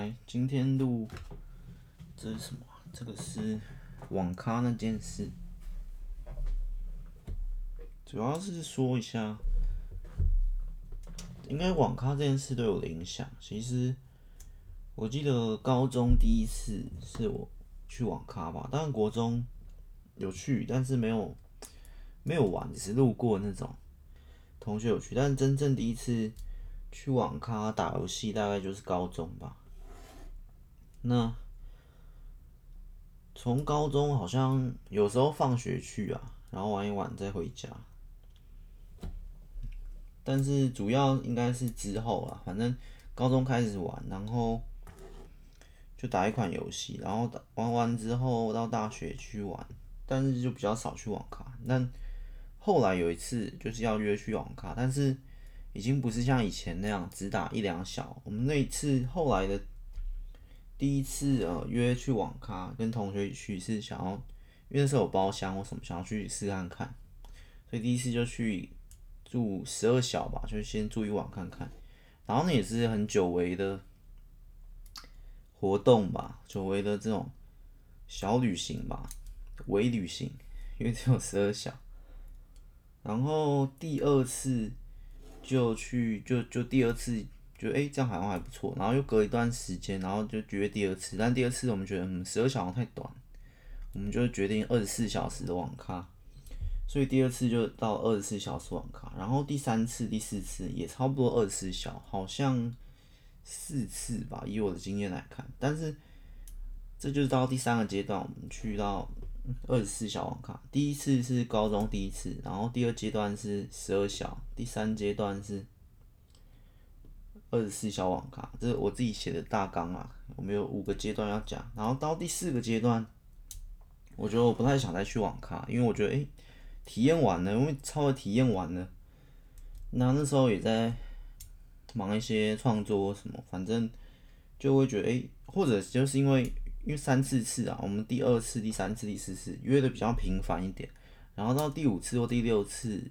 来，今天录这是什么？这个是网咖那件事，主要是说一下，应该网咖这件事对我的影响。其实我记得高中第一次是我去网咖吧，当然国中有去，但是没有没有玩，只是路过那种。同学有去，但是真正第一次。去网咖打游戏大概就是高中吧。那从高中好像有时候放学去啊，然后玩一玩再回家。但是主要应该是之后啊，反正高中开始玩，然后就打一款游戏，然后打玩完之后到大学去玩，但是就比较少去网咖。但后来有一次就是要约去网咖，但是。已经不是像以前那样只打一两小。我们那一次后来的第一次呃约去网咖，跟同学去是想要，因为那时候有包厢或什么，想要去试看看，所以第一次就去住十二小吧，就先住一晚看看。然后那也是很久违的活动吧，久违的这种小旅行吧，微旅行，因为只有十二小。然后第二次。就去就就第二次就哎、欸、这样好像还不错，然后又隔一段时间，然后就约第二次，但第二次我们觉得嗯十二小时太短，我们就决定二十四小时的网咖，所以第二次就到二十四小时网咖，然后第三次第四次也差不多二十四小，好像四次吧，以我的经验来看，但是这就是到第三个阶段，我们去到。二十四小网咖，第一次是高中第一次，然后第二阶段是十二小，第三阶段是二十四小网咖，这是我自己写的大纲啊。我们有五个阶段要讲，然后到第四个阶段，我觉得我不太想再去网咖，因为我觉得诶、体验完了，因为超的体验完了，那那时候也在忙一些创作什么，反正就会觉得诶、或者就是因为。因为三四次啊，我们第二次、第三次、第四次约的比较频繁一点，然后到第五次或第六次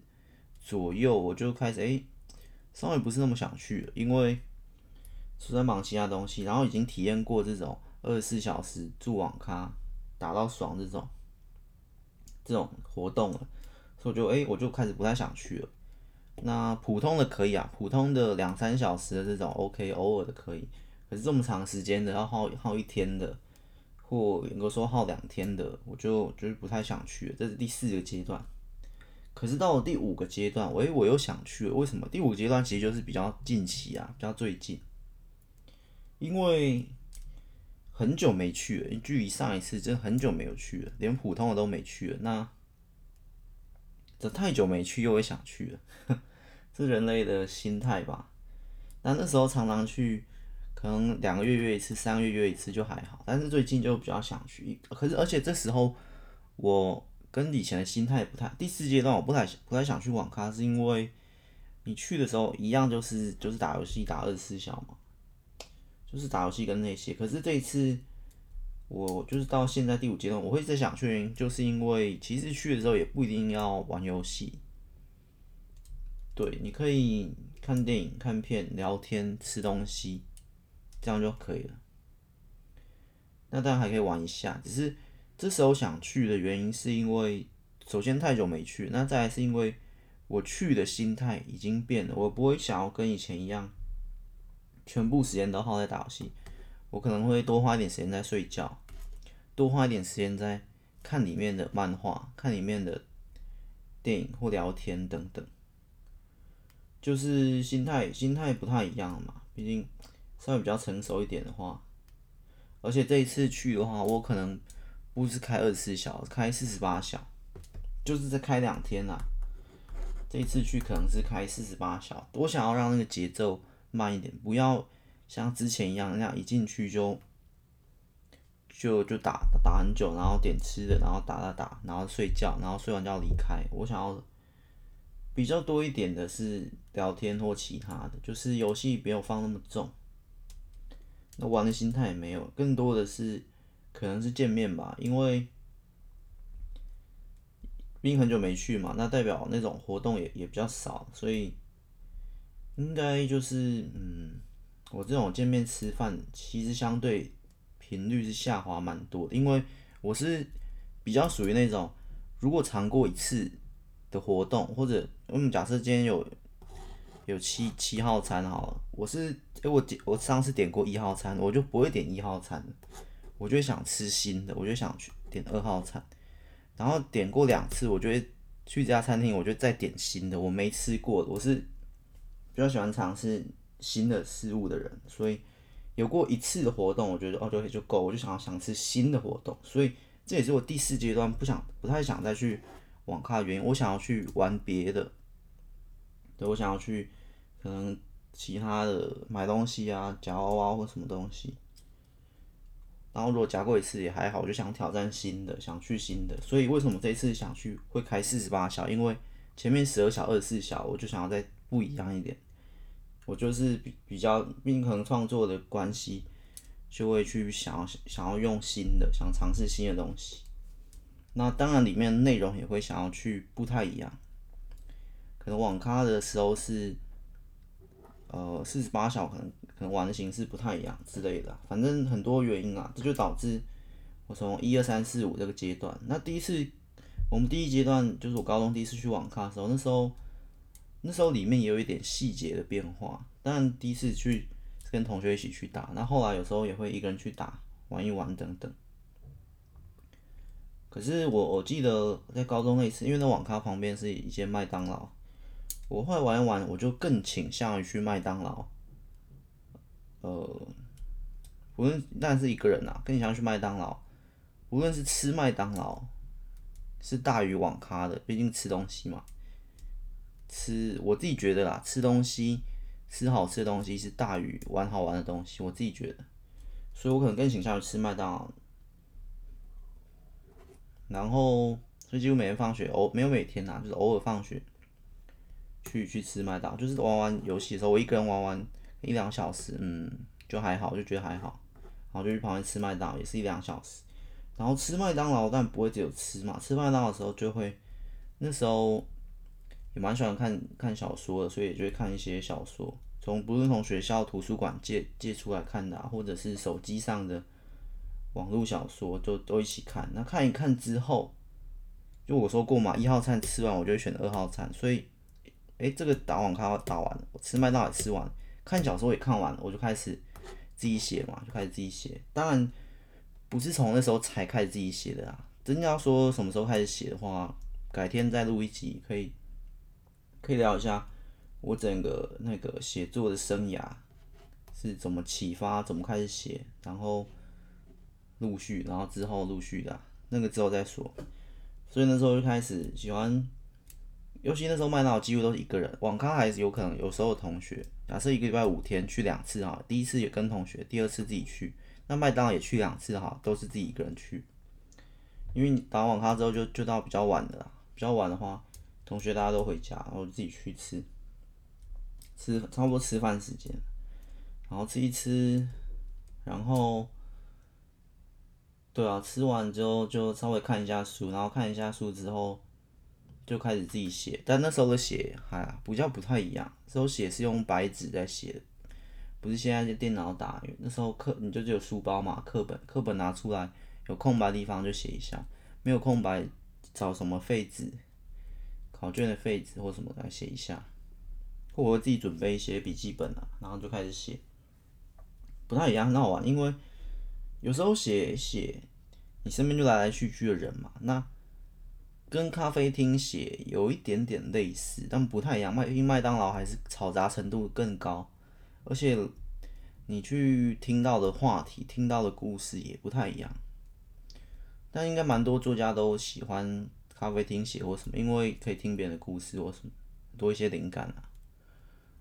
左右，我就开始哎、欸，稍微不是那么想去了，因为是在忙其他东西，然后已经体验过这种二十四小时住网咖打到爽这种这种活动了，所以我就哎、我就开始不太想去了。那普通的可以啊，普通的两三小时的这种 OK，偶尔的可以，可是这么长时间的要耗耗一天的。或能够说耗两天的，我就就是不太想去。这是第四个阶段，可是到了第五个阶段，喂，我又想去了。为什么？第五个阶段其实就是比较近期啊，比较最近，因为很久没去了，距离上一次真的很久没有去了，连普通的都没去了。那这太久没去，又会想去了，是人类的心态吧？那那时候常常去。可能两个月约一次，三个月约一次就还好，但是最近就比较想去。可是而且这时候我跟以前的心态不太。第四阶段我不太不太想去网咖，是因为你去的时候一样就是就是打游戏打二十四小嘛，就是打游戏跟那些。可是这一次我就是到现在第五阶段，我会再想去，就是因为其实去的时候也不一定要玩游戏，对，你可以看电影、看片、聊天、吃东西。这样就可以了。那当然还可以玩一下，只是这时候想去的原因是因为，首先太久没去，那再来是因为我去的心态已经变了，我不会想要跟以前一样，全部时间都耗在打游戏，我可能会多花一点时间在睡觉，多花一点时间在看里面的漫画、看里面的电影或聊天等等，就是心态心态不太一样嘛，毕竟。稍微比较成熟一点的话，而且这一次去的话，我可能不是开二十四小，开四十八小，就是再开两天啦。这一次去可能是开四十八小，我想要让那个节奏慢一点，不要像之前一样那样一进去就就就打打很久，然后点吃的，然后打打打，然后睡觉，然后睡完觉离开。我想要比较多一点的是聊天或其他的，就是游戏不要放那么重。那玩的心态也没有，更多的是可能是见面吧，因为冰很久没去嘛，那代表那种活动也也比较少，所以应该就是嗯，我这种见面吃饭，其实相对频率是下滑蛮多的，因为我是比较属于那种，如果尝过一次的活动，或者我们假设今天有有七七号餐好了，我是哎、我点我上次点过一号餐，我就不会点一号餐，我就想吃新的，我就想去点二号餐，然后点过两次，我就会去这家餐厅，我就再点新的，我没吃过的，我是比较喜欢尝试。新的事物的人，所以有过一次的活动，我觉得哦就就够，我就想要想吃新的活动，所以这也是我第四阶段不想不太想再去网咖的原因。我想要去玩别的，对，我想要去可能其他的买东西啊，夹娃娃或什么东西。然后如果夹过一次也还好，我就想挑战新的，想去新的。所以为什么这一次想去会开四十八小？因为前面十二小、二十四小，我就想要再不一样一点。我就是比比较，平衡创作的关系，就会去想要想要用新的，想尝试新的东西。那当然里面内容也会想要去不太一样。可能网咖的时候是，呃，四十八小可能可能玩的形式不太一样之类的，反正很多原因啊，这就导致我从一二三四五这个阶段。那第一次我们第一阶段就是我高中第一次去网咖的时候，那时候。那时候里面也有一点细节的变化，但第一次去跟同学一起去打，那后来有时候也会一个人去打玩一玩等等。可是我我记得在高中那一次，因为那网咖旁边是一间麦当劳，我后来玩一玩，我就更倾向于去麦当劳。呃，无论那是一个人啊，更倾向于去麦当劳，无论是吃麦当劳是大于网咖的，毕竟吃东西嘛。吃我自己觉得啦，吃东西吃好吃的东西是大于玩好玩的东西，我自己觉得，所以我可能更倾向于吃麦当劳。然后，所以几乎每天放学偶没有每天呐，就是偶尔放学去去吃麦当，就是玩玩游戏的时候，我一个人玩玩一两小时，嗯，就还好，就觉得还好，然后就去旁边吃麦当劳，也是一两小时。然后吃麦当劳，但不会只有吃嘛，吃麦当劳的时候就会那时候。也蛮喜欢看看小说的，所以也就会看一些小说，从不是从学校图书馆借借出来看的啊，或者是手机上的网络小说，就都一起看。那看一看之后，就我说过嘛，一号餐吃完，我就会选二号餐。所以，诶，这个打网咖打完了，我吃麦当劳也吃完，看小说也看完了，我就开始自己写嘛，就开始自己写。当然，不是从那时候才开始自己写的啊。真要说什么时候开始写的话，改天再录一集可以。可以聊一下我整个那个写作的生涯是怎么启发，怎么开始写，然后陆续，然后之后陆续的，那个之后再说。所以那时候就开始喜欢，尤其那时候麦当劳几乎都是一个人，网咖还是有可能有时候同学，假设一个礼拜五天去两次哈，第一次也跟同学，第二次自己去，那麦当劳也去两次哈，都是自己一个人去。因为你打网咖之后就就到比较晚的啦，比较晚的话。同学大家都回家，然后自己去吃，吃差不多吃饭时间，然后吃一吃，然后，对啊，吃完之后就稍微看一下书，然后看一下书之后，就开始自己写。但那时候的写还比较不太一样，那时候写是用白纸在写，不是现在就电脑打。那时候课你就只有书包嘛，课本课本拿出来，有空白地方就写一下，没有空白找什么废纸。考卷的废纸或什么来写一下，或我自己准备一些笔记本啊，然后就开始写，不太一样，很好玩。因为有时候写写，你身边就来来去去的人嘛，那跟咖啡厅写有一点点类似，但不太一样。麦因麦当劳还是嘈杂程度更高，而且你去听到的话题、听到的故事也不太一样。但应该蛮多作家都喜欢。咖啡厅写或什么，因为可以听别人的故事或什么，多一些灵感啊。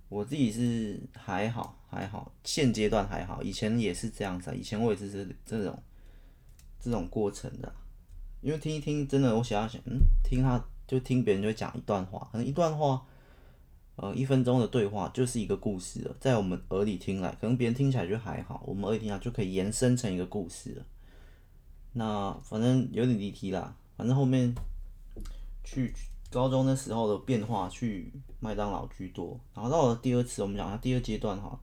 我自己是还好还好，现阶段还好，以前也是这样子啊，以前我也是这这种这种过程的。因为听一听，真的我想要想，嗯，听他就听别人就讲一段话，可能一段话，呃，一分钟的对话就是一个故事了，在我们耳里听来，可能别人听起来就还好，我们耳里听来就可以延伸成一个故事了。那反正有点离题啦，反正后面。去高中那时候的变化，去麦当劳居多。然后到了第二次，我们讲下第二阶段哈。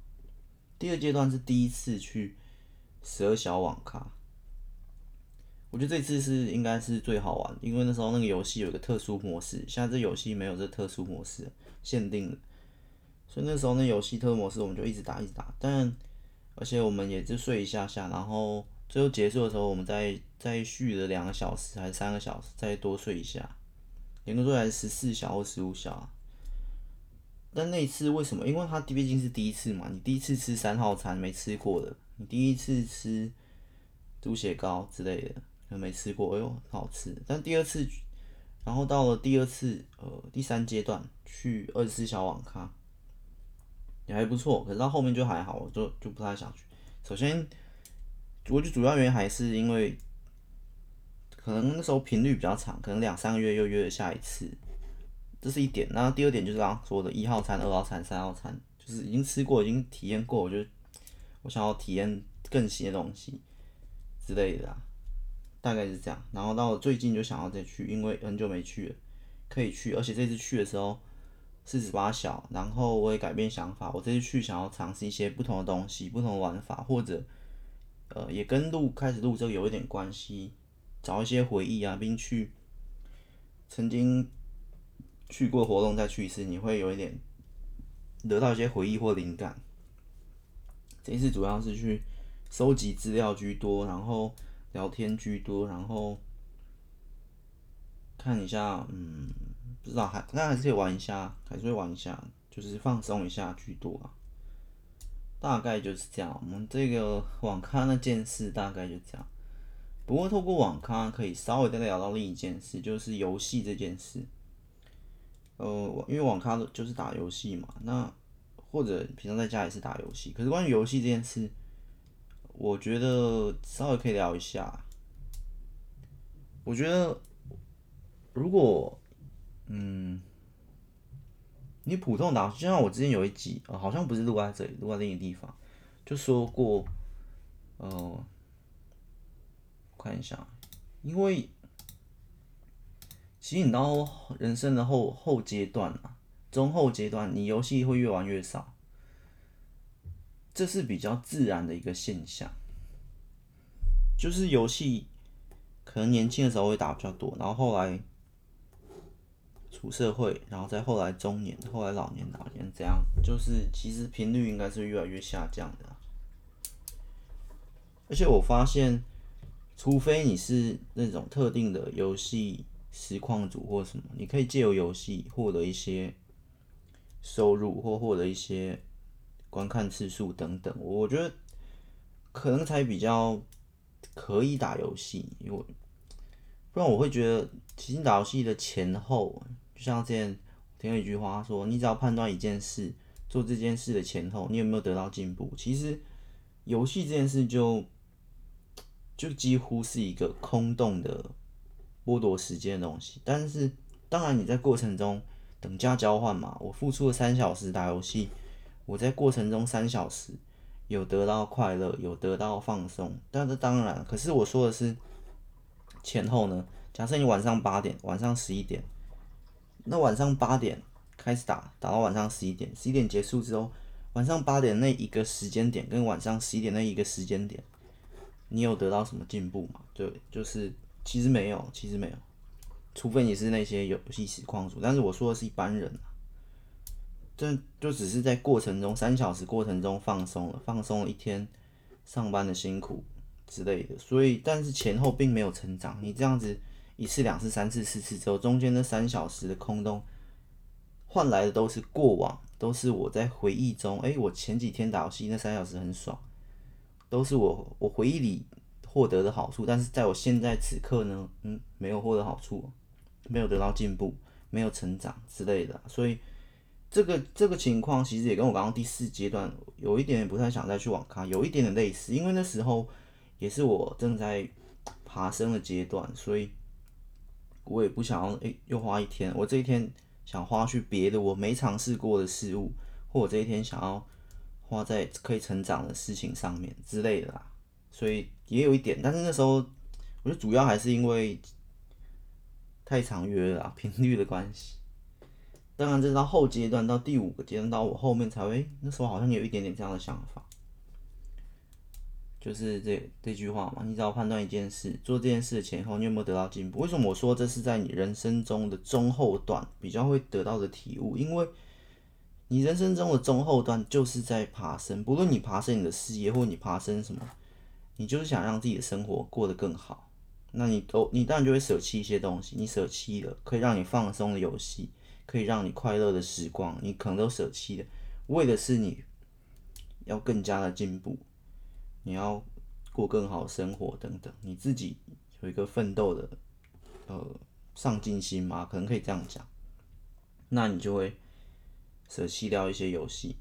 第二阶段是第一次去十二小网咖。我觉得这次是应该是最好玩，因为那时候那个游戏有一个特殊模式，现在这游戏没有这特殊模式，限定的。所以那时候那游戏特殊模式我们就一直打一直打，但而且我们也就睡一下下，然后最后结束的时候我们再再续了两个小时还是三个小时，再多睡一下，严格说还是十四小或十五小。但那一次为什么？因为它毕竟是第一次嘛，你第一次吃三号餐没吃过的，你第一次吃猪血糕之类的。没吃过，哎呦，很好吃。但第二次，然后到了第二次，呃，第三阶段去二十四小网咖，也还不错。可是到后面就还好，我就就不太想去。首先，我觉得主要原因还是因为，可能那时候频率比较长，可能两三个月又约了下一次，这是一点。然后第二点就是刚刚说的一号餐、二号餐、三号餐，就是已经吃过、已经体验过，我就我想要体验更新的东西之类的。大概是这样，然后到最近就想要再去，因为很久没去了，可以去，而且这次去的时候四十八小，然后我也改变想法，我这次去想要尝试一些不同的东西，不同的玩法，或者呃也跟录开始录这个有一点关系，找一些回忆啊，并去曾经去过活动再去一次，你会有一点得到一些回忆或灵感。这次主要是去收集资料居多，然后。聊天居多，然后看一下，嗯，不知道还那还是可以玩一下，还是会玩一下，就是放松一下居多啊。大概就是这样，我们这个网咖那件事大概就这样。不过透过网咖可以稍微再聊到另一件事，就是游戏这件事。呃，因为网咖就是打游戏嘛，那或者平常在家也是打游戏，可是关于游戏这件事。我觉得稍微可以聊一下。我觉得，如果，嗯，你普通打，就像我之前有一集，呃，好像不是录在这里，录在另一个地方，就说过，呃，看一下，因为，其实你到人生的后后阶段啊，中后阶段，你游戏会越玩越少。这是比较自然的一个现象，就是游戏可能年轻的时候会打比较多，然后后来出社会，然后再后来中年，后来老年，老年这样，就是其实频率应该是越来越下降的。而且我发现，除非你是那种特定的游戏实况主或什么，你可以借由游戏获得一些收入或获得一些。观看次数等等，我觉得可能才比较可以打游戏，因为不然我会觉得，其实打游戏的前后，就像之前听了一句话说，你只要判断一件事，做这件事的前后，你有没有得到进步，其实游戏这件事就就几乎是一个空洞的剥夺时间的东西。但是当然你在过程中等价交换嘛，我付出了三小时打游戏。我在过程中三小时有得到快乐，有得到放松，但是当然，可是我说的是前后呢。假设你晚上八点，晚上十一点，那晚上八点开始打，打到晚上十一点，十一点结束之后，晚上八点那一个时间点跟晚上十一点那一个时间点，你有得到什么进步吗？对，就是其实没有，其实没有，除非你是那些游戏实况主，但是我说的是一般人。这就只是在过程中三小时过程中放松了，放松了一天上班的辛苦之类的，所以但是前后并没有成长。你这样子一次、两次、三次、四次之后，中间那三小时的空洞换来的都是过往，都是我在回忆中，哎，我前几天打游戏那三小时很爽，都是我我回忆里获得的好处。但是在我现在此刻呢，嗯，没有获得好处，没有得到进步，没有成长之类的，所以。这个这个情况其实也跟我刚刚第四阶段有一点点不太想再去网咖，有一点点类似，因为那时候也是我正在爬升的阶段，所以我也不想要诶又花一天，我这一天想花去别的我没尝试过的事物，或我这一天想要花在可以成长的事情上面之类的啦，所以也有一点，但是那时候我觉得主要还是因为太常约了，频率的关系。当然，这是到后阶段，到第五个阶段，到我后面才会，那时候好像有一点点这样的想法。就是这这句话嘛。你只要判断一件事，做这件事的前后，你有没有得到进步？为什么我说这是在你人生中的中后段比较会得到的体悟？因为你人生中的中后段就是在爬升，不论你爬升你的事业，或你爬升什么，你就是想让自己的生活过得更好。那你都你当然就会舍弃一些东西，你舍弃了可以让你放松的游戏，可以让你快乐的时光，你可能都舍弃了，为的是你要更加的进步，你要过更好的生活等等，你自己有一个奋斗的呃上进心嘛，可能可以这样讲，那你就会舍弃掉一些游戏。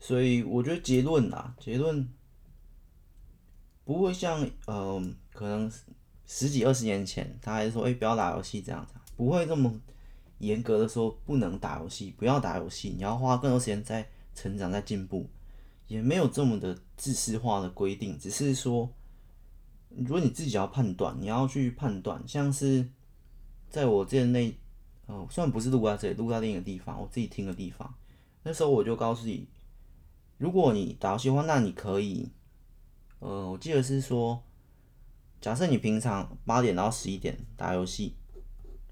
所以我觉得结论啊，结论不会像嗯。呃可能十几二十年前，他还是说：“哎、不要打游戏这样子，不会这么严格的说不能打游戏，不要打游戏，你要花更多时间在成长、在进步，也没有这么的制式化的规定。只是说，如果你自己要判断，你要去判断，像是在我之前那，哦、呃，虽然不是录在这里，录在另一个地方，我自己听的地方，那时候我就告诉你，如果你打游戏的话，那你可以，呃，我记得是说。”假设你平常八点到十一点打游戏，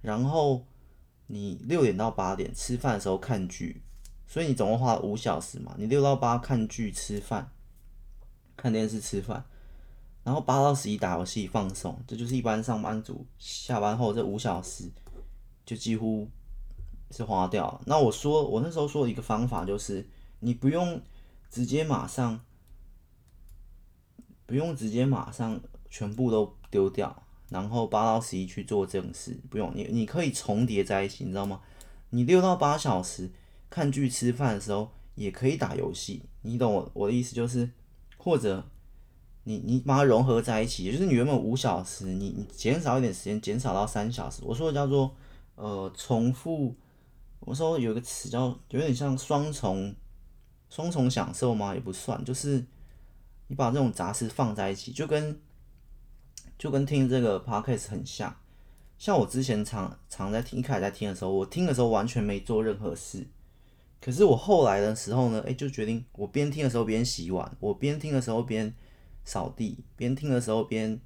然后你六点到八点吃饭的时候看剧，所以你总共花了五小时嘛。你六到八看剧、吃饭、看电视、吃饭，然后八到十一打游戏放松，这就是一般上班族下班后这五小时就几乎是花掉了。那我说我那时候说的一个方法就是，你不用直接马上，不用直接马上。全部都丢掉，然后八到十一去做这种事，不用你，你可以重叠在一起，你知道吗？你六到八小时看剧、吃饭的时候也可以打游戏，你懂我我的意思就是，或者你你把它融合在一起，也就是你原本五小时，你你减少一点时间，减少到三小时。我说的叫做呃重复，我说有个词叫有点像双重双重享受吗？也不算，就是你把这种杂事放在一起，就跟。就跟听这个 podcast 很像，像我之前常常在听，一开始在听的时候，我听的时候完全没做任何事，可是我后来的时候呢，哎，就决定我边听的时候边洗碗，我边听的时候边扫地，边听的时候边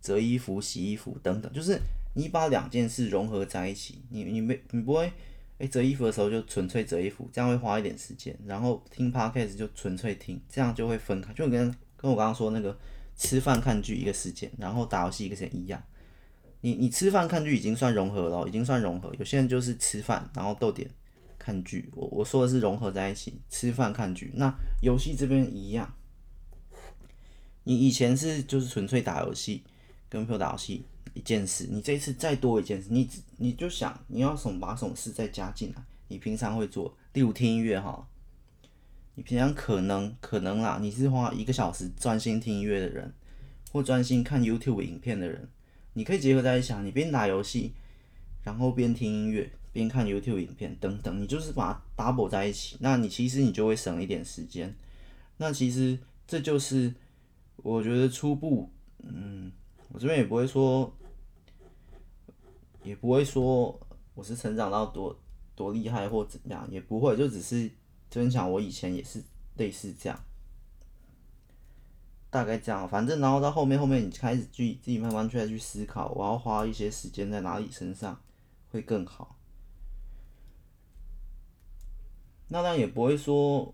折衣服、洗衣服等等，就是你把两件事融合在一起，你你没你不会诶，折衣服的时候就纯粹折衣服，这样会花一点时间，然后听 podcast 就纯粹听，这样就会分开，就跟跟我刚刚说那个。吃饭看剧一个时间，然后打游戏一个时间一样。你你吃饭看剧已经算融合了，已经算融合。有些人就是吃饭，然后逗点看剧。我我说的是融合在一起，吃饭看剧。那游戏这边一样。你以前是就是纯粹打游戏，跟朋友打游戏一件事。你这一次再多一件事，你你就想你要什么把什么事再加进来。你平常会做，例如听音乐哈。你平常可能可能啦，你是花一个小时专心听音乐的人，或专心看 YouTube 影片的人，你可以结合在一起，你边打游戏，然后边听音乐，边看 YouTube 影片等等，你就是把它 double 在一起，那你其实你就会省一点时间。那其实这就是我觉得初步，嗯，我这边也不会说，也不会说我是成长到多多厉害或怎样，也不会，就只是。分享我以前也是类似这样，大概这样，反正然后到后面后面你开始去自己慢慢去去思考，我要花一些时间在哪里身上会更好。那当然也不会说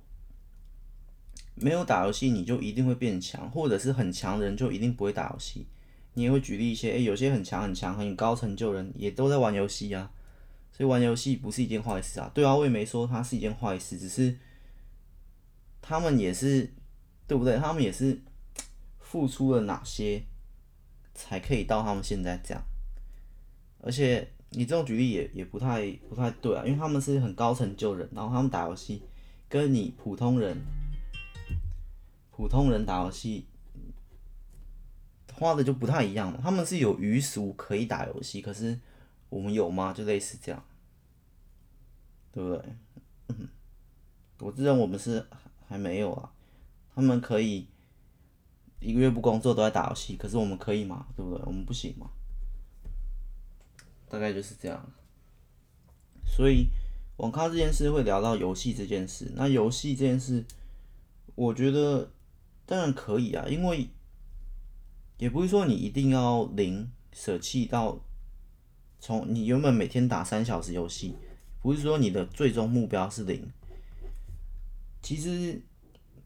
没有打游戏你就一定会变强，或者是很强的人就一定不会打游戏。你也会举例一些，诶、有些很强很强很高成就人也都在玩游戏啊。所以玩游戏不是一件坏事啊，对啊，我也没说它是一件坏事，只是他们也是，对不对？他们也是付出了哪些，才可以到他们现在这样。而且你这种举例也也不太不太对啊，因为他们是很高成就人，然后他们打游戏跟你普通人普通人打游戏花的就不太一样嘛，他们是有余俗可以打游戏，可是。我们有吗？就类似这样，对不对？嗯，我自认我们是还没有啊。他们可以一个月不工作都在打游戏，可是我们可以吗？对不对？我们不行吗？大概就是这样。所以网咖这件事会聊到游戏这件事。那游戏这件事，我觉得当然可以啊，因为也不是说你一定要零舍弃到从你原本每天打三小时游戏，不是说你的最终目标是零。其实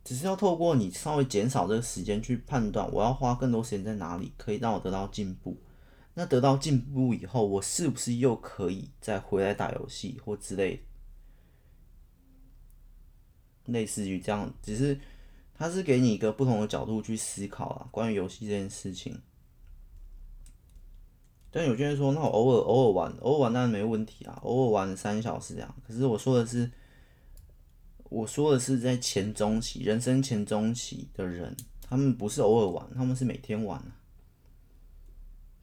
只是要透过你稍微减少这个时间去判断，我要花更多时间在哪里，可以让我得到进步。那得到进步以后，我是不是又可以再回来打游戏或之类？类似于这样，只是它是给你一个不同的角度去思考啊，关于游戏这件事情。但有些人说，那我偶尔偶尔玩，偶尔玩当然没问题啊，偶尔玩三小时这样。可是我说的是，我说的是在前中期，人生前中期的人，他们不是偶尔玩，他们是每天玩啊。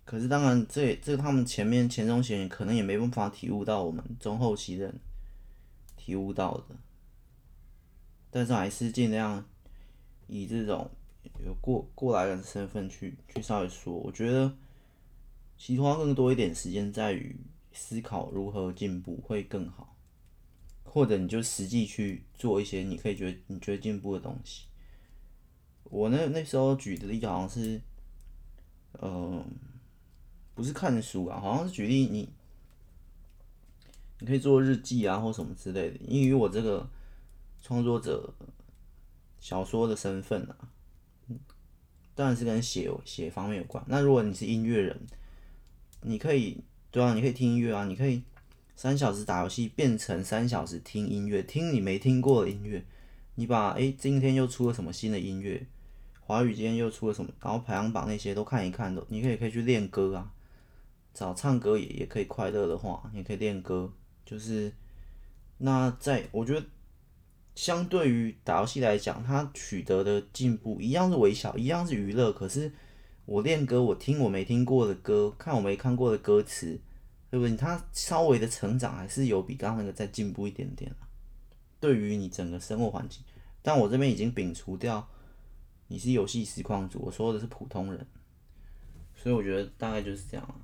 可是当然这，这这他们前面前中期可能也没办法体悟到我们中后期的人体悟到的。但是还是尽量以这种有过过来人身份去去稍微说，我觉得其实花更多一点时间在于思考如何进步会更好，或者你就实际去做一些你可以觉得你觉得进步的东西。我那那时候举的例子好像是，嗯、呃，不是看书啊，好像是举例你你可以做日记啊或什么之类的，因为我这个。创作者小说的身份啊，当然是跟写写方面有关。那如果你是音乐人，你可以对啊，你可以听音乐啊，你可以三小时打游戏变成三小时听音乐，听你没听过的音乐。你把诶，今天又出了什么新的音乐？华语今天又出了什么？然后排行榜那些都看一看，都你可以可以去练歌啊，找唱歌也也可以快乐的话，也可以练歌。就是那在我觉得。相对于打游戏来讲，它取得的进步一样是微小，一样是娱乐。可是我练歌，我听我没听过的歌，看我没看过的歌词，对不对？它稍微的成长还是有比刚刚那个再进步一点点。对于你整个生活环境，但我这边已经摒除掉你是游戏实况主，我说的是普通人，所以我觉得大概就是这样。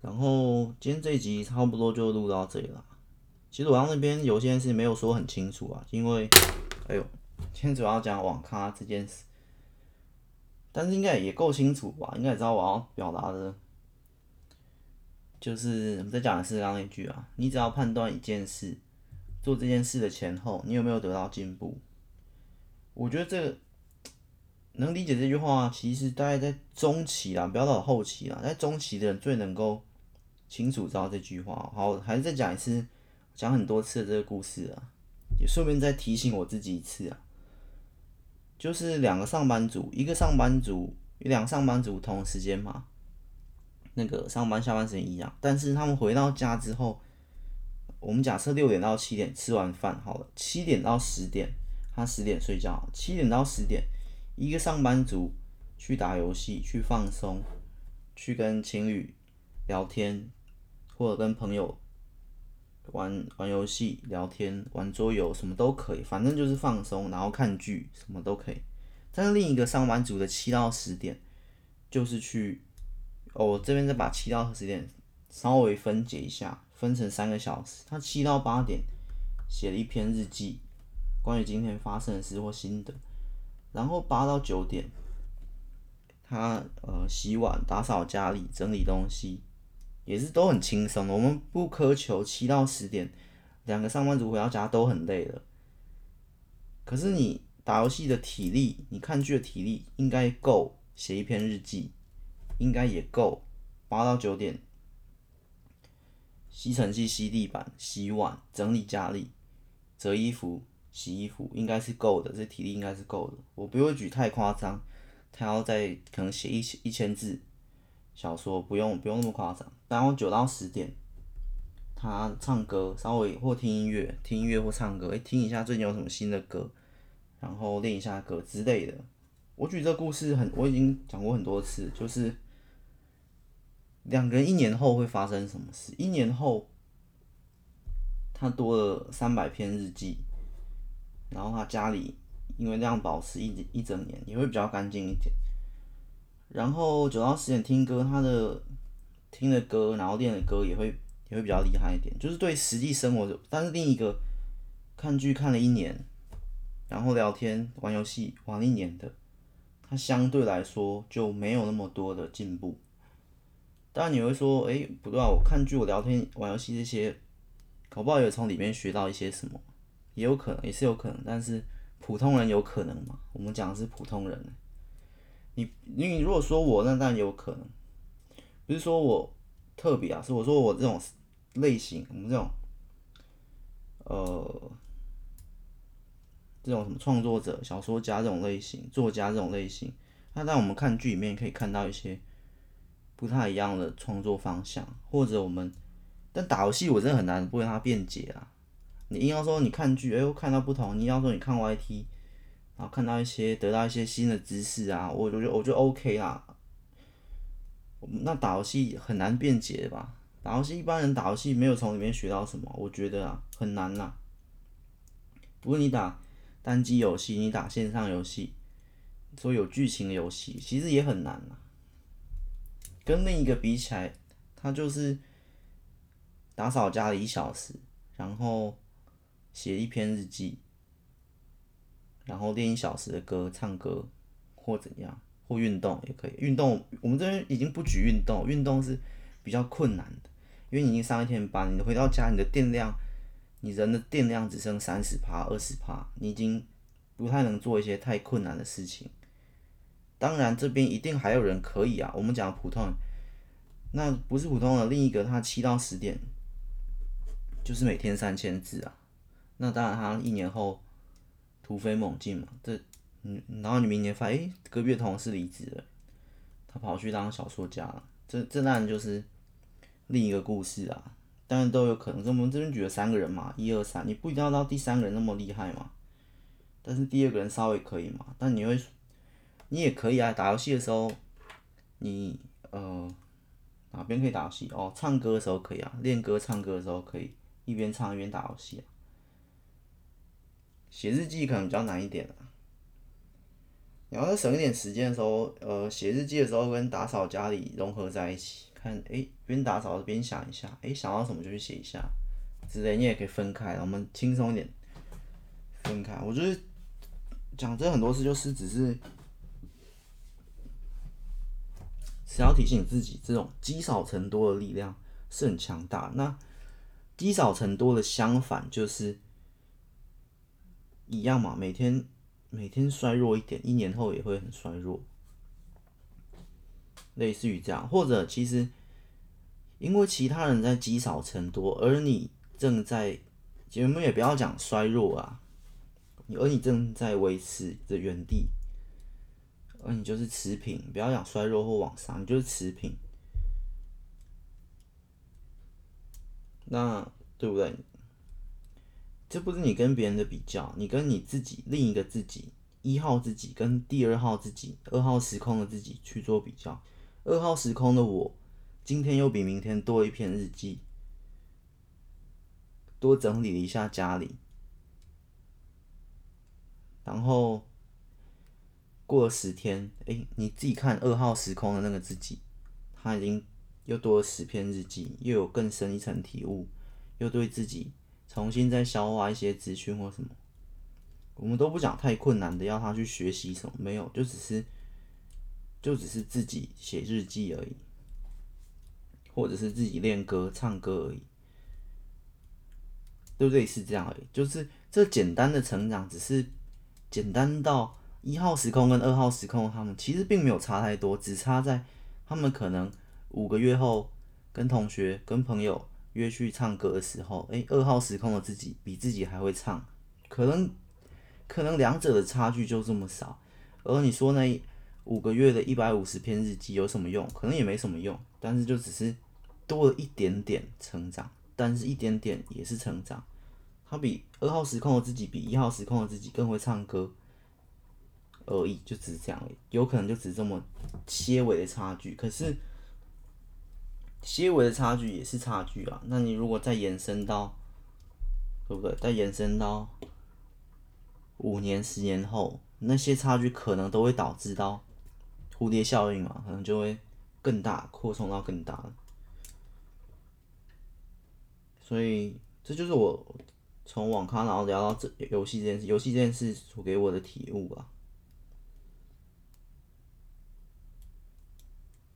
然后今天这一集差不多就录到这里了。其实我刚那边有些事没有说很清楚啊，因为，哎呦，今天主要讲网咖这件事，但是应该也够清楚吧？应该也知道我要表达的，就是我们再讲的是刚刚那句啊，你只要判断一件事，做这件事的前后，你有没有得到进步？我觉得这个能理解这句话，其实大概在中期啦，不要到后期啦，在中期的人最能够清楚知道这句话。好，还是再讲一次。讲很多次的这个故事啊，也顺便再提醒我自己一次啊，就是两个上班族，一个上班族，两个上班族同时间嘛，那个上班下班时间一样，但是他们回到家之后，我们假设六点到七点吃完饭好了，七点到十点他十点睡觉，七点到十点，一个上班族去打游戏，去放松，去跟情侣聊天，或者跟朋友。玩玩游戏、聊天、玩桌游，什么都可以，反正就是放松，然后看剧，什么都可以。但是另一个上班族的七到十点，就是去，哦，我这边再把七到十点稍微分解一下，分成三个小时。他七到八点写了一篇日记，关于今天发生的事或心得。然后八到九点，他呃洗碗、打扫家里、整理东西。也是都很轻松的，我们不苛求七到十点，两个上班族回到家都很累了。可是你打游戏的体力，你看剧的体力应该够写一篇日记，应该也够八到九点吸尘器、吸地板、洗碗、整理家里、折衣服、洗衣服，应该是够的，这体力应该是够的。我不会举太夸张，他要再可能写一一千字。小说不用不用那么夸张，然后九到十点，他唱歌，稍微或听音乐，听音乐或唱歌，诶，听一下最近有什么新的歌，然后练一下歌之类的。我举这个故事很，我已经讲过很多次，就是两个人一年后会发生什么事？一年后，他多了三百篇日记，然后他家里因为那样保持一一整年，也会比较干净一点。然后九到十点听歌，他的听的歌，然后练的歌也会也会比较厉害一点，就是对实际生活。但是另一个看剧看了一年，然后聊天、玩游戏玩一年的，他相对来说就没有那么多的进步。当然你会说，哎、不对啊，我看剧、我聊天、玩游戏这些，搞不好也从里面学到一些什么，也有可能，也是有可能。但是普通人有可能吗？我们讲的是普通人。你你如果说我，那当然有可能，不是说我特别啊，是我说我这种类型，我们这种，呃，这种什么创作者、小说家这种类型、作家这种类型，那在我们看剧里面可以看到一些不太一样的创作方向，或者我们，但打游戏我真的很难不跟他辩解啊。你硬要说你看剧，哎呦看到不同，你要说你看 YT。然后看到一些，得到一些新的知识啊，我我觉得我觉得 OK 啦。那打游戏很难辩解吧？打游戏一般人打游戏没有从里面学到什么，我觉得啊很难呐。不过你打单机游戏，你打线上游戏，说有剧情的游戏，其实也很难呐。跟另一个比起来，它就是打扫家里一小时，然后写一篇日记。然后练一小时的歌，唱歌或怎样，或运动也可以。运动，我们这边已经不举运动，运动是比较困难的，因为你已经上一天班，你回到家，你的电量，你人的电量只剩三十趴、二十趴，你已经不太能做一些太困难的事情。当然，这边一定还有人可以啊。我们讲普通人，那不是普通的，另一个他七到十点，就是每天三千字啊。那当然，他一年后。突飞猛进嘛，这，嗯，然后你明年发现，诶，隔壁的同事离职了，他跑去当小说家了，这这当然就是另一个故事啊，当然都有可能。我们这边举了三个人嘛，一二三，你不一定要到第三个人那么厉害嘛，但是第二个人稍微可以嘛，但你会，你也可以啊，打游戏的时候，你呃哪边可以打游戏？哦，唱歌的时候可以啊，练歌唱歌的时候可以一边唱一边打游戏啊。写日记可能比较难一点，你要再省一点时间的时候，呃，写日记的时候跟打扫家里融合在一起，看，诶，边打扫边想一下，诶，想到什么就去写一下，之类，你也可以分开，我们轻松一点，分开。我觉得讲这很多事就是只是，是要提醒自己，这种积少成多的力量是很强大。那积少成多的相反就是。一样嘛，每天每天衰弱一点，一年后也会很衰弱，类似于这样，或者其实因为其他人在积少成多，而你正在，我们也不要讲衰弱啊，而你正在维持着原地，而你就是持平，不要讲衰弱或往上，你就是持平，那对不对？这不是你跟别人的比较，你跟你自己另一个自己一号自己跟第二号自己二号时空的自己去做比较。二号时空的我，今天又比明天多一篇日记，多整理了一下家里，然后过了十天，哎，你自己看二号时空的那个自己，他已经又多了十篇日记，又有更深一层体悟，又对自己。重新再消化一些资讯或什么，我们都不讲太困难的，要他去学习什么，没有，就只是，就只是自己写日记而已，或者是自己练歌唱歌而已，对不对？是这样而已，就是这简单的成长，只是简单到一号时空跟二号时空，他们其实并没有差太多，只差在他们可能五个月后跟同学跟朋友。约去唱歌的时候，诶，二号时空的自己比自己还会唱，可能可能两者的差距就这么少。而你说那五个月的一百五十篇日记有什么用？可能也没什么用，但是就只是多了一点点成长，但是一点点也是成长。他比二号时空的自己比一号时空的自己更会唱歌而已，就只是这样而已，有可能就只是这么些微的差距，可是。些微的差距也是差距啊，那你如果再延伸到，对不对？再延伸到五年、十年后，那些差距可能都会导致到蝴蝶效应嘛，可能就会更大，扩充到更大。所以这就是我从网咖然后聊到这游戏这件事，游戏这件事所给我的体悟啊。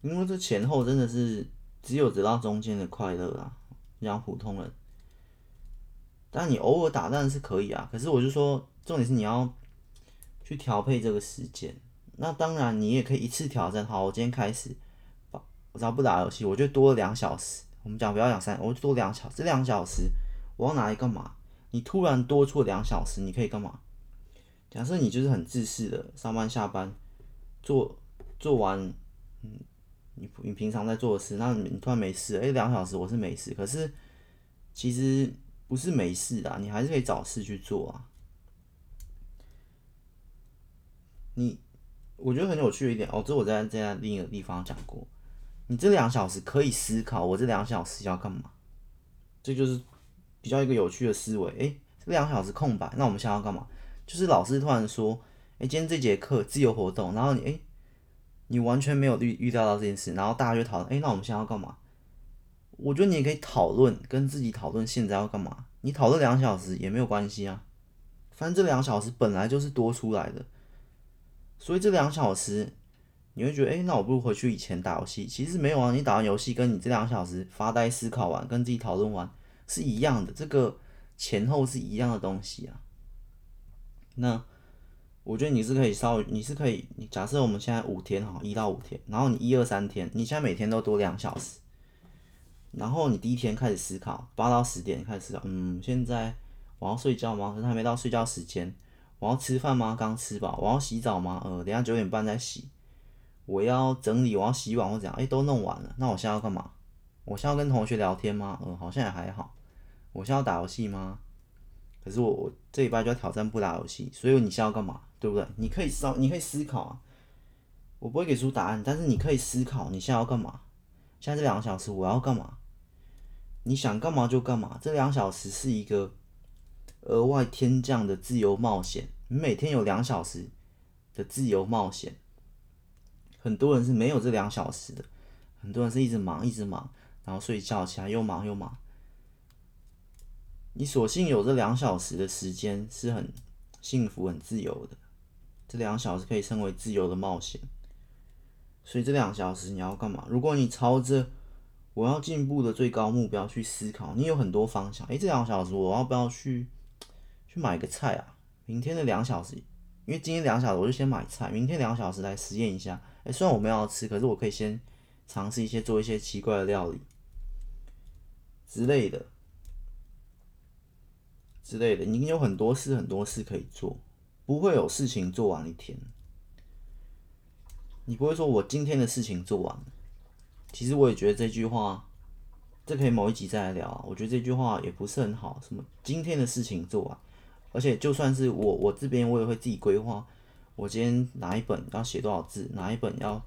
因为这前后真的是只有得到中间的快乐啊，让普通人。但你偶尔打弹是可以啊，可是我就说，重点是你要去调配这个时间。那当然，你也可以一次挑战。好，我今天开始，我只要不打游戏，我就多两小时。我们讲不要讲三，我就多两小。这两小时我要拿来干嘛？你突然多出两小时，你可以干嘛？假设你就是很自私的上班下班，做做完，嗯，你你平常在做的事，那你突然没事，哎，两小时我是没事，可是其实。不是没事啊，你还是可以找事去做啊。你，我觉得很有趣的一点哦，这我在在另一个地方讲过。你这两小时可以思考，我这两小时要干嘛？这就是比较一个有趣的思维。诶，这两小时空白，那我们现在要干嘛？就是老师突然说，诶，今天这节课自由活动，然后你诶，你完全没有预预料到这件事，然后大家就讨论，哎，那我们现在要干嘛？我觉得你也可以讨论，跟自己讨论现在要干嘛。你讨论两小时也没有关系啊，反正这两小时本来就是多出来的，所以这两小时你会觉得，哎，那我不如回去以前打游戏。其实没有啊，你打完游戏跟你这两小时发呆思考完，跟自己讨论完是一样的，这个前后是一样的东西啊。那我觉得你是可以稍微，你是可以，你假设我们现在五天哈，一到五天，然后你一二三天，你现在每天都多两小时。然后你第一天开始思考，八到十点开始思考，嗯，现在我要睡觉吗？可是还没到睡觉时间。我要吃饭吗？刚吃饱。我要洗澡吗？呃，等下九点半再洗。我要整理，我要洗碗或怎样？哎，都弄完了。那我现在要干嘛？我现在要跟同学聊天吗？呃，好像也还好。我现在要打游戏吗？可是我我这礼拜就要挑战不打游戏，所以你现在要干嘛？对不对？你可以思，你可以思考啊。我不会给出答案，但是你可以思考，你现在要干嘛？现在这两个小时我要干嘛？你想干嘛就干嘛，这两小时是一个额外天降的自由冒险。你每天有两小时的自由冒险，很多人是没有这两小时的，很多人是一直忙一直忙，然后睡觉起来又忙又忙。你索性有这两小时的时间是很幸福很自由的，这两小时可以称为自由的冒险。所以这两小时你要干嘛？如果你朝着我要进步的最高目标去思考，你有很多方向。诶，这两小时我要不要去去买个菜啊？明天的两小时，因为今天两小时我就先买菜，明天两小时来实验一下。诶，虽然我没有要吃，可是我可以先尝试一些做一些奇怪的料理之类的之类的。你有很多事很多事可以做，不会有事情做完一天。你不会说我今天的事情做完。其实我也觉得这句话，这可以某一集再来聊啊。我觉得这句话也不是很好。什么今天的事情做完，而且就算是我我这边我也会自己规划，我今天哪一本要写多少字，哪一本要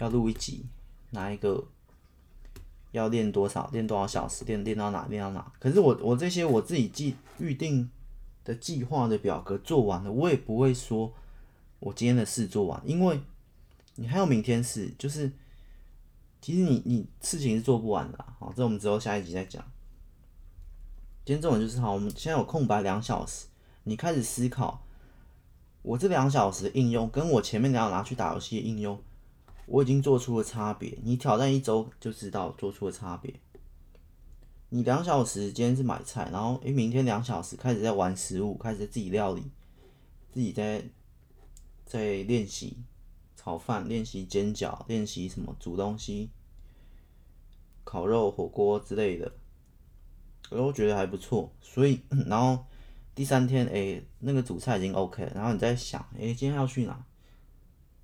要录一集，哪一个要练多少，练多少小时，练练到哪练到哪。可是我我这些我自己记预定的计划的表格做完了，我也不会说我今天的事做完，因为你还有明天事，就是。其实你你事情是做不完的，好，这我们之后下一集再讲。今天这种就是好，我们现在有空白两小时，你开始思考，我这两小时的应用跟我前面两拿去打游戏的应用，我已经做出了差别。你挑战一周就知道做出了差别。你两小时今天是买菜，然后诶，明天两小时开始在玩食物，开始在自己料理，自己在在练习。炒饭练习煎饺，练习什么煮东西，烤肉、火锅之类的，我都觉得还不错。所以，然后第三天，哎，那个主菜已经 OK 了。然后你在想，哎，今天要去哪？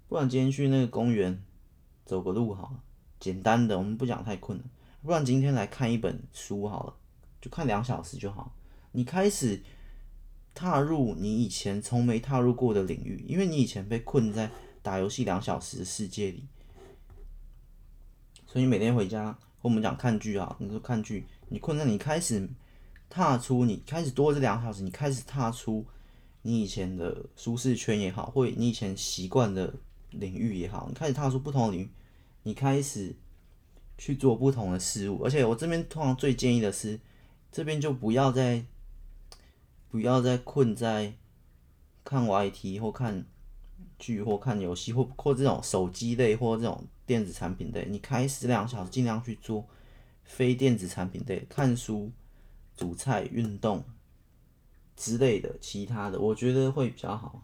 不然今天去那个公园走个路好了，简单的，我们不讲太困难。不然今天来看一本书好了，就看两小时就好。你开始踏入你以前从没踏入过的领域，因为你以前被困在。打游戏两小时的世界里，所以每天回家和我们讲看剧啊，你说看剧，你困在你开始踏出，你开始多这两小时，你开始踏出你以前的舒适圈也好，或你以前习惯的领域也好，你开始踏出不同的领域，你开始去做不同的事物。而且我这边通常最建议的是，这边就不要再不要再困在看 YT 或看剧或看游戏或或这种手机类或这种电子产品类，你开始两小时，尽量去做非电子产品类，看书、煮菜、运动之类的，其他的我觉得会比较好。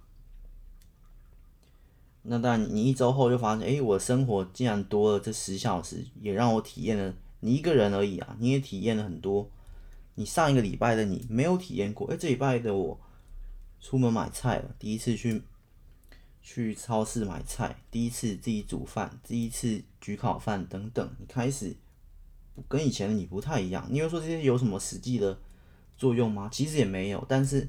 那当然，你一周后就发现，哎，我生活竟然多了这十小时，也让我体验了。你一个人而已啊，你也体验了很多。你上一个礼拜的你没有体验过，哎，这礼拜的我出门买菜了，第一次去去超市买菜，第一次自己煮饭，第一次焗烤饭等等。你开始跟以前的你不太一样。你会说这些有什么实际的作用吗？其实也没有，但是。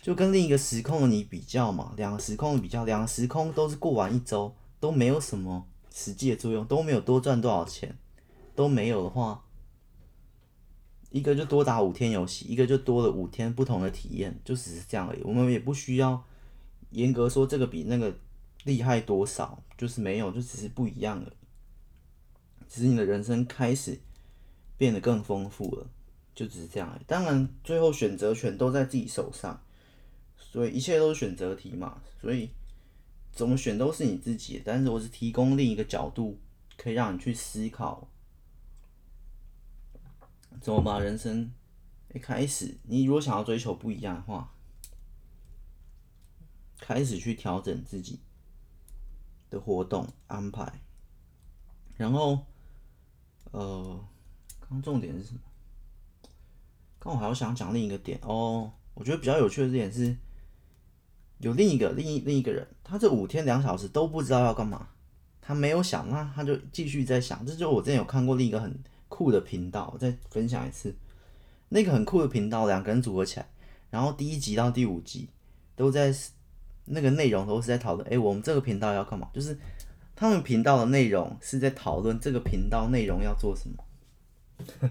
就跟另一个时空的你比较嘛，两个时空的比较，两个时空都是过完一周，都没有什么实际的作用，都没有多赚多少钱，都没有的话，一个就多打五天游戏，一个就多了五天不同的体验，就只是这样而已。我们也不需要严格说这个比那个厉害多少，就是没有，就只是不一样了。只是你的人生开始变得更丰富了，就只是这样而已。当然，最后选择权都在自己手上。所以一切都是选择题嘛，所以怎么选都是你自己。但是我是提供另一个角度，可以让你去思考，怎么把人生一开始，你如果想要追求不一样的话，开始去调整自己的活动安排。然后，呃，刚重点是什么？刚我还要想讲另一个点哦，我觉得比较有趣的点是。有另一个另一另一个人，他这五天两小时都不知道要干嘛，他没有想，那他就继续在想。这就我之前有看过另一个很酷的频道，我再分享一次。那个很酷的频道，两个人组合起来，然后第一集到第五集都在那个内容都是在讨论，哎，我们这个频道要干嘛？就是他们频道的内容是在讨论这个频道内容要做什么，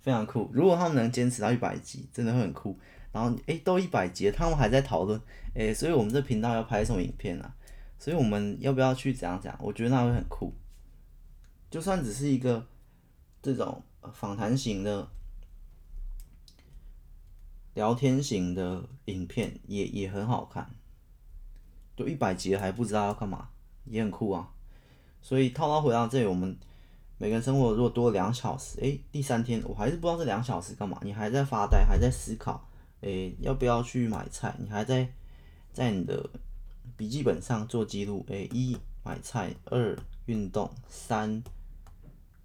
非常酷。如果他们能坚持到一百集，真的会很酷。然后诶、欸，都一百集，他们还在讨论诶，所以我们这频道要拍什么影片啊？所以我们要不要去怎样讲？我觉得那会很酷。就算只是一个这种访谈型的、聊天型的影片，也也很好看。就一百集还不知道要干嘛，也很酷啊。所以套到回到这里，我们每个人生活如果多两小时，诶，第三天我还是不知道这两小时干嘛，你还在发呆，还在思考。诶、要不要去买菜？你还在在你的笔记本上做记录。诶、一买菜，二运动，三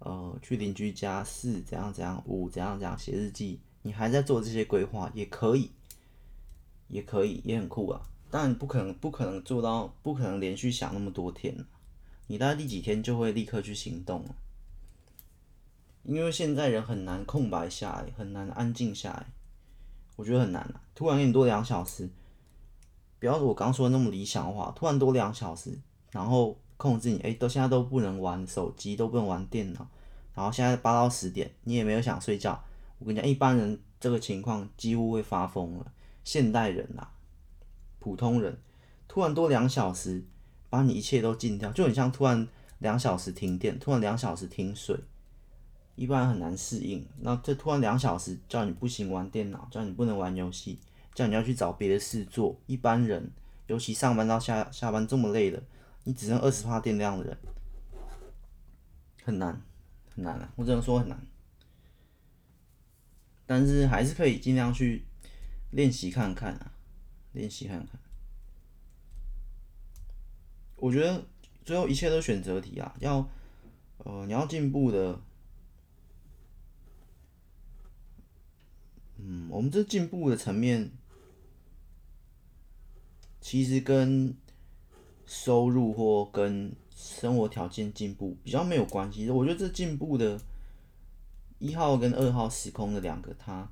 呃去邻居家，四怎样怎样，五怎样怎样写日记。你还在做这些规划，也可以，也可以，也很酷啊。但不可能，不可能做到，不可能连续想那么多天。你大概第几天就会立刻去行动了？因为现在人很难空白下来，很难安静下来。我觉得很难啊！突然给你多两小时，不要我刚说的那么理想化，突然多两小时，然后控制你，哎，都现在都不能玩手机，都不能玩电脑，然后现在八到十点，你也没有想睡觉。我跟你讲，一般人这个情况几乎会发疯了。现代人呐、啊，普通人突然多两小时，把你一切都禁掉，就很像突然两小时停电，突然两小时停水。一般很难适应，那这突然两小时叫你不行玩电脑，叫你不能玩游戏，叫你要去找别的事做。一般人，尤其上班到下下班这么累的，你只剩二十趴电量的人，很难很难啊！我只能说很难，但是还是可以尽量去练习看看啊，练习看看。我觉得最后一切都选择题啊，要呃你要进步的。嗯，我们这进步的层面，其实跟收入或跟生活条件进步比较没有关系。我觉得这进步的一号跟二号时空的两个他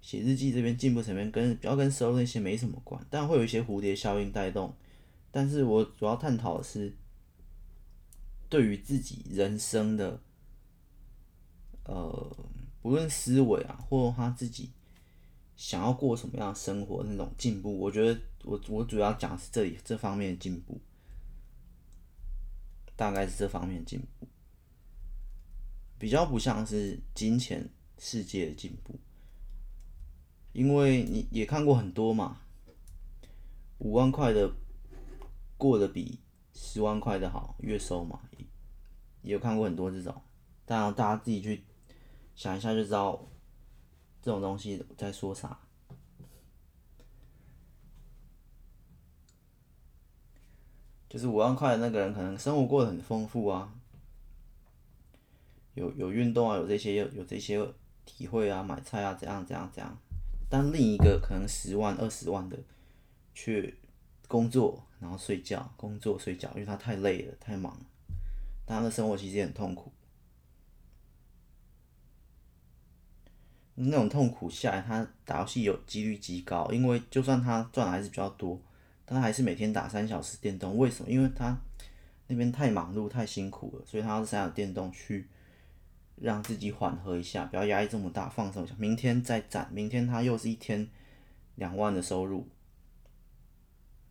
写日记这边进步层面跟比较跟收入那些没什么关，但会有一些蝴蝶效应带动。但是我主要探讨的是对于自己人生的，呃。无论思维啊，或他自己想要过什么样的生活，那种进步，我觉得我我主要讲是这里这方面的进步，大概是这方面进步，比较不像是金钱世界的进步，因为你也看过很多嘛，五万块的过得比十万块的好，月收嘛，也有看过很多这种，当然大家自己去想一下就知道这种东西在说啥。就是五万块的那个人，可能生活过得很丰富啊，有有运动啊，有这些有有这些体会啊，买菜啊，怎样怎样怎样。但另一个可能十万二十万的，去工作然后睡觉，工作睡觉，因为他太累了，太忙了，但他的生活其实也很痛苦。那种痛苦下来，他打游戏有几率极高，因为就算他赚的还是比较多。但他还是每天打三小时电动，为什么？因为他那边太忙碌、太辛苦了，所以他要三小时电动去让自己缓和一下，不要压力这么大，放松一下。明天再攒，明天他又是一天两万的收入，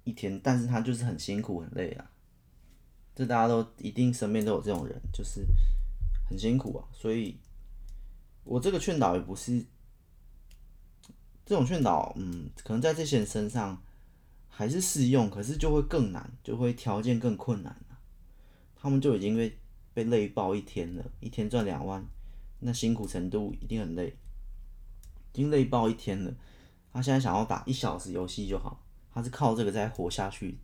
一天，但是他就是很辛苦、很累啊。这大家都一定身边都有这种人，就是很辛苦啊。所以，我这个劝导也不是这种劝导，嗯，可能在这些人身上。还是适用，可是就会更难，就会条件更困难。他们就已经被被累爆一天了，一天赚两万，那辛苦程度一定很累，已经累爆一天了。他现在想要打一小时游戏就好，他是靠这个在活下去，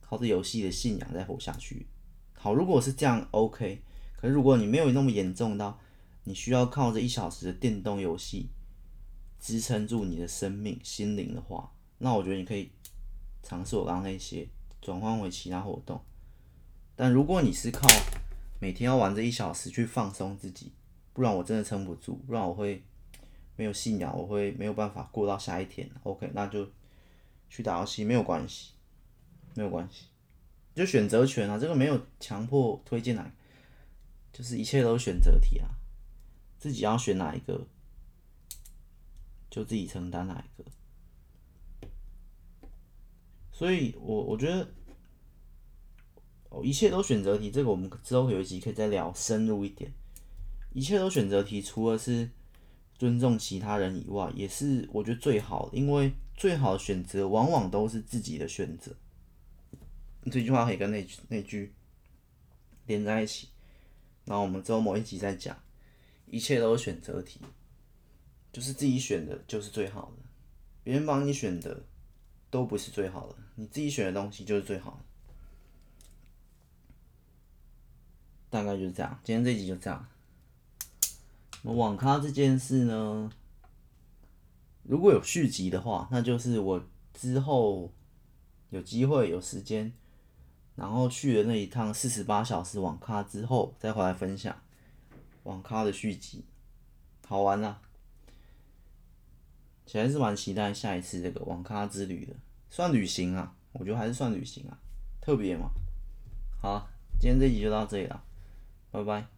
靠这游戏的信仰在活下去。好，如果是这样，OK。可是如果你没有那么严重到你需要靠这一小时的电动游戏支撑住你的生命心灵的话，那我觉得你可以。尝试我刚刚那些转换为其他活动，但如果你是靠每天要玩这一小时去放松自己，不然我真的撑不住，不然我会没有信仰，我会没有办法过到下一天。OK，那就去打游戏没有关系，没有关系，就选择权啊，这个没有强迫推荐哪个，就是一切都是选择题啊，自己要选哪一个，就自己承担哪一个。所以我，我觉得，哦，一切都选择题，这个我们之后有一集可以再聊深入一点。一切都选择题，除了是尊重其他人以外，也是我觉得最好的，因为最好的选择往往都是自己的选择。这句话可以跟那句那句连在一起。然后我们之后某一集再讲，一切都是选择题，就是自己选的，就是最好的，别人帮你选的。都不是最好的，你自己选的东西就是最好的。大概就是这样，今天这集就这样。我网咖这件事呢，如果有续集的话，那就是我之后有机会有时间，然后去了那一趟四十八小时网咖之后，再回来分享网咖的续集，好玩啊！其实是蛮期待下一次这个网咖之旅的，算旅行啊，我觉得还是算旅行啊，特别嘛。好，今天这集就到这里了，拜拜。